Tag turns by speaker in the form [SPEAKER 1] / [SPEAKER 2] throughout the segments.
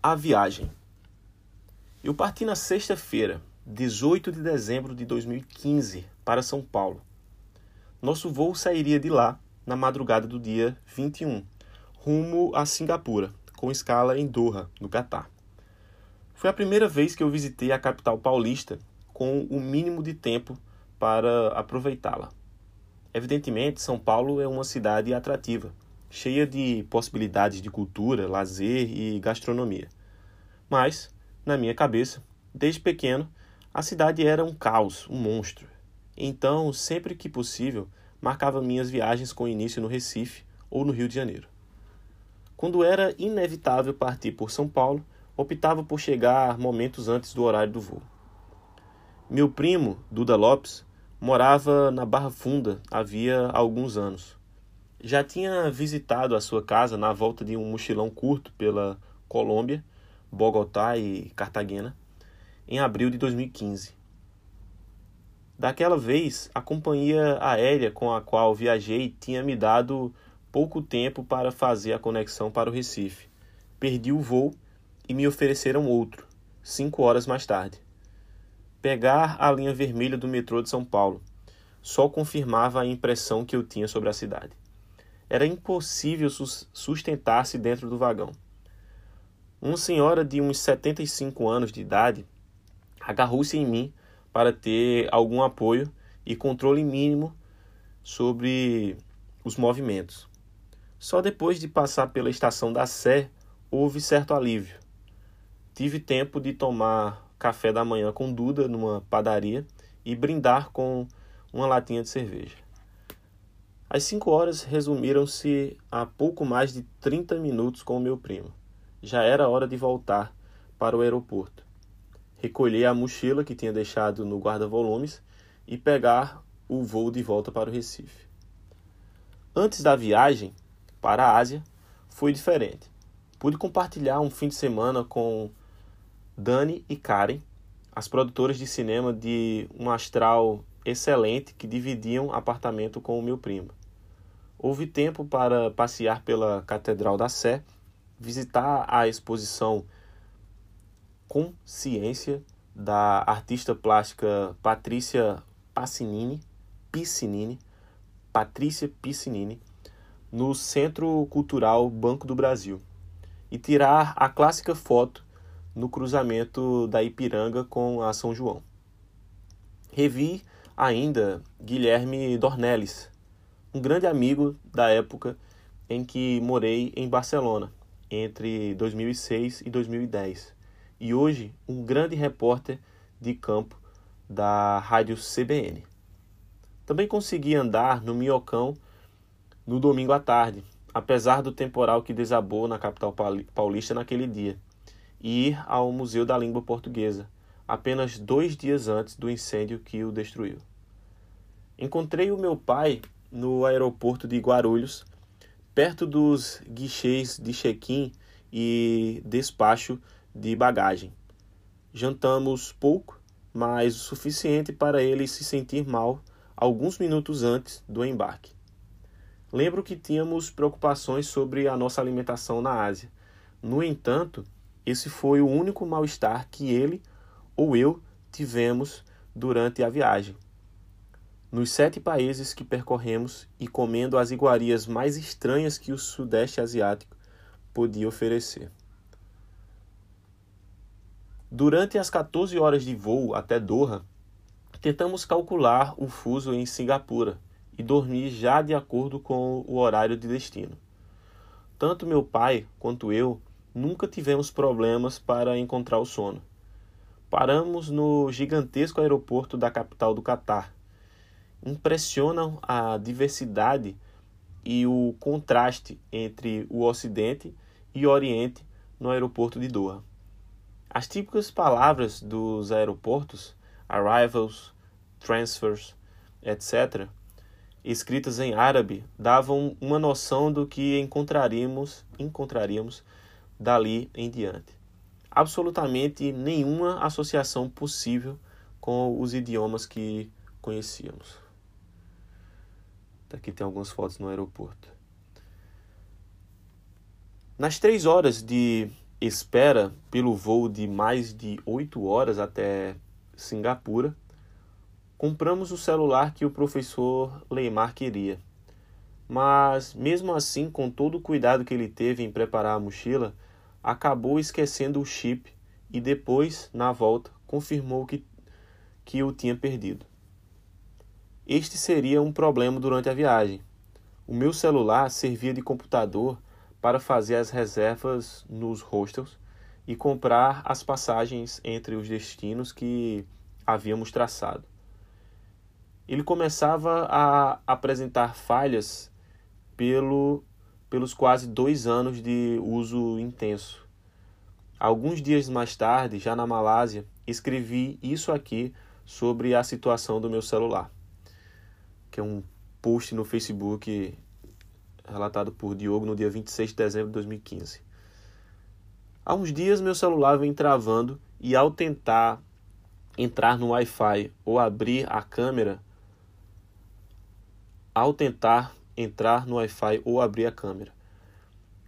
[SPEAKER 1] A viagem. Eu parti na sexta-feira, 18 de dezembro de 2015, para São Paulo. Nosso voo sairia de lá na madrugada do dia 21, rumo a Singapura, com escala em Doha, no Catar. Foi a primeira vez que eu visitei a capital paulista com o mínimo de tempo para aproveitá-la. Evidentemente, São Paulo é uma cidade atrativa, cheia de possibilidades de cultura, lazer e gastronomia. Mas, na minha cabeça, desde pequeno, a cidade era um caos, um monstro. Então, sempre que possível, marcava minhas viagens com início no Recife ou no Rio de Janeiro. Quando era inevitável partir por São Paulo, optava por chegar momentos antes do horário do voo. Meu primo, Duda Lopes, morava na Barra Funda havia alguns anos. Já tinha visitado a sua casa na volta de um mochilão curto pela Colômbia, Bogotá e Cartagena em abril de 2015. Daquela vez, a companhia aérea com a qual viajei tinha me dado pouco tempo para fazer a conexão para o Recife. Perdi o voo e me ofereceram outro, cinco horas mais tarde. Pegar a linha vermelha do metrô de São Paulo só confirmava a impressão que eu tinha sobre a cidade. Era impossível sustentar-se dentro do vagão. Uma senhora de uns 75 anos de idade agarrou-se em mim para ter algum apoio e controle mínimo sobre os movimentos. Só depois de passar pela estação da Sé houve certo alívio. Tive tempo de tomar café da manhã com Duda numa padaria e brindar com uma latinha de cerveja. As cinco horas resumiram-se a pouco mais de 30 minutos com o meu primo. Já era hora de voltar para o aeroporto. Recolher a mochila que tinha deixado no guarda-volumes e pegar o voo de volta para o Recife. Antes da viagem, para a Ásia foi diferente. Pude compartilhar um fim de semana com Dani e Karen, as produtoras de cinema de um astral excelente que dividiam apartamento com o meu primo. Houve tempo para passear pela Catedral da Sé, visitar a exposição Consciência da artista plástica Patrícia Passinini, Piscinini, Patrícia Piscinini, no Centro Cultural Banco do Brasil e tirar a clássica foto no cruzamento da Ipiranga com a São João. Revi ainda Guilherme Dornelles, um grande amigo da época em que morei em Barcelona, entre 2006 e 2010, e hoje um grande repórter de campo da rádio CBN. Também consegui andar no Minhocão no domingo à tarde, apesar do temporal que desabou na capital paulista naquele dia, e ir ao Museu da Língua Portuguesa, apenas dois dias antes do incêndio que o destruiu. Encontrei o meu pai no aeroporto de Guarulhos, perto dos guichês de check-in e despacho de bagagem. Jantamos pouco, mas o suficiente para ele se sentir mal alguns minutos antes do embarque. Lembro que tínhamos preocupações sobre a nossa alimentação na Ásia. No entanto, esse foi o único mal-estar que ele ou eu tivemos durante a viagem. Nos sete países que percorremos e comendo as iguarias mais estranhas que o Sudeste Asiático podia oferecer. Durante as 14 horas de voo até Doha, tentamos calcular o fuso em Singapura e dormir já de acordo com o horário de destino. Tanto meu pai quanto eu nunca tivemos problemas para encontrar o sono. Paramos no gigantesco aeroporto da capital do Catar. Impressionam a diversidade e o contraste entre o Ocidente e o Oriente no aeroporto de Doha. As típicas palavras dos aeroportos, arrivals, transfers, etc., escritas em árabe davam uma noção do que encontraríamos, encontraríamos dali em diante. Absolutamente nenhuma associação possível com os idiomas que conhecíamos. Aqui tem algumas fotos no aeroporto. Nas três horas de espera pelo voo de mais de 8 horas até Singapura, compramos o celular que o professor Leimar queria. Mas, mesmo assim, com todo o cuidado que ele teve em preparar a mochila, acabou esquecendo o chip e depois, na volta, confirmou que, que o tinha perdido. Este seria um problema durante a viagem. O meu celular servia de computador para fazer as reservas nos hostels e comprar as passagens entre os destinos que havíamos traçado. Ele começava a apresentar falhas pelo, pelos quase dois anos de uso intenso. Alguns dias mais tarde, já na Malásia, escrevi isso aqui sobre a situação do meu celular, que é um post no Facebook relatado por Diogo no dia 26 de dezembro de 2015. Há uns dias meu celular vem travando e ao tentar entrar no Wi-Fi ou abrir a câmera, ao tentar entrar no Wi-Fi ou abrir a câmera.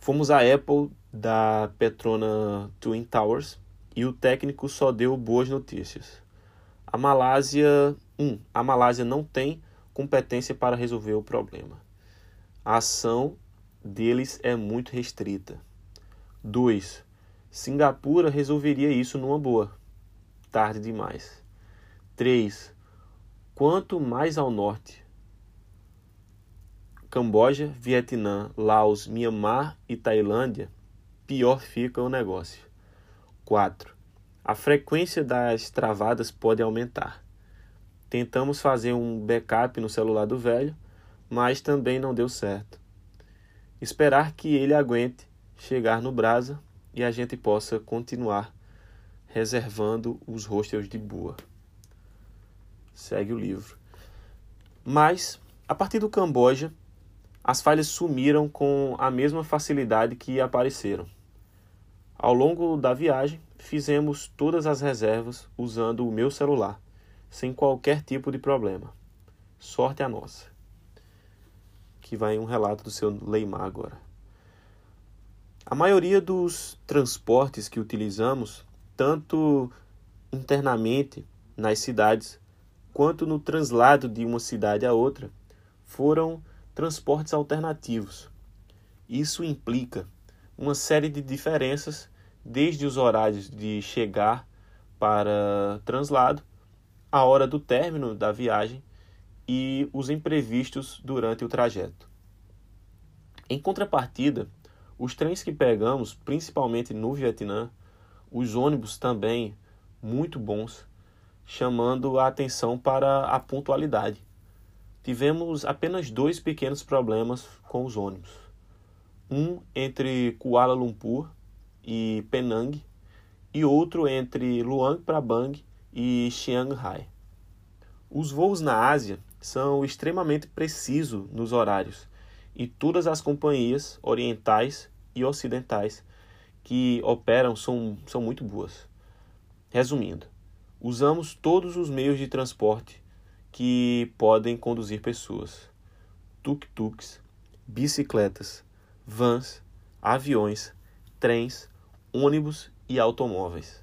[SPEAKER 1] Fomos à Apple da Petrona Twin Towers e o técnico só deu boas notícias. A Malásia, um, a Malásia não tem competência para resolver o problema. A ação deles é muito restrita. 2. Singapura resolveria isso numa boa. Tarde demais. 3. Quanto mais ao norte, Camboja, Vietnã, Laos, Mianmar e Tailândia, pior fica o negócio. 4. A frequência das travadas pode aumentar. Tentamos fazer um backup no celular do velho, mas também não deu certo. Esperar que ele aguente chegar no Brasa e a gente possa continuar reservando os hostels de boa. Segue o livro. Mas, a partir do Camboja, as falhas sumiram com a mesma facilidade que apareceram. Ao longo da viagem, fizemos todas as reservas usando o meu celular, sem qualquer tipo de problema. Sorte a nossa que vai um relato do seu Leimar agora. A maioria dos transportes que utilizamos, tanto internamente nas cidades, quanto no translado de uma cidade a outra, foram transportes alternativos. Isso implica uma série de diferenças, desde os horários de chegar para translado, a hora do término da viagem e os imprevistos durante o trajeto. Em contrapartida, os trens que pegamos, principalmente no Vietnã, os ônibus também muito bons, chamando a atenção para a pontualidade. Tivemos apenas dois pequenos problemas com os ônibus. Um entre Kuala Lumpur e Penang e outro entre Luang Prabang e Chiang Rai. Os voos na Ásia são extremamente precisos nos horários e todas as companhias orientais e ocidentais que operam são, são muito boas. Resumindo, usamos todos os meios de transporte que podem conduzir pessoas: tuk-tuks, bicicletas, vans, aviões, trens, ônibus e automóveis,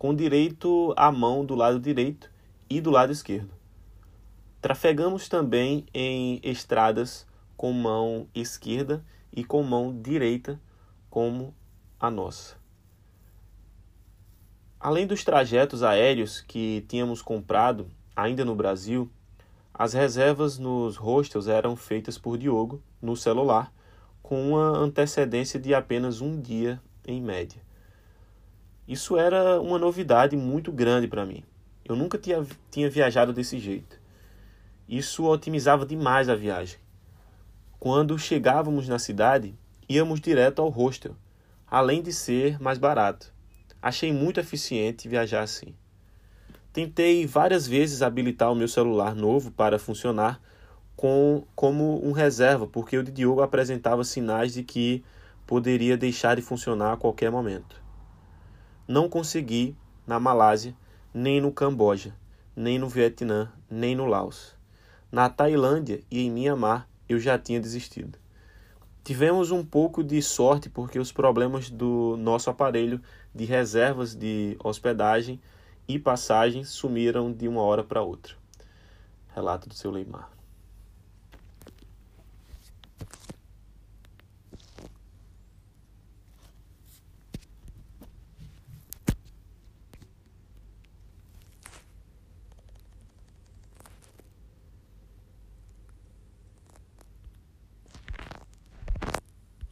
[SPEAKER 1] com direito à mão do lado direito e do lado esquerdo. Trafegamos também em estradas com mão esquerda e com mão direita, como a nossa. Além dos trajetos aéreos que tínhamos comprado ainda no Brasil, as reservas nos hostels eram feitas por Diogo no celular, com uma antecedência de apenas um dia em média. Isso era uma novidade muito grande para mim. Eu nunca tinha, tinha viajado desse jeito. Isso otimizava demais a viagem. Quando chegávamos na cidade, íamos direto ao hostel, além de ser mais barato. Achei muito eficiente viajar assim. Tentei várias vezes habilitar o meu celular novo para funcionar com, como um reserva, porque o de Diogo apresentava sinais de que poderia deixar de funcionar a qualquer momento. Não consegui na Malásia, nem no Camboja, nem no Vietnã, nem no Laos. Na Tailândia e em Mianmar eu já tinha desistido. Tivemos um pouco de sorte porque os problemas do nosso aparelho de reservas de hospedagem e passagens sumiram de uma hora para outra. Relato do seu Leimar.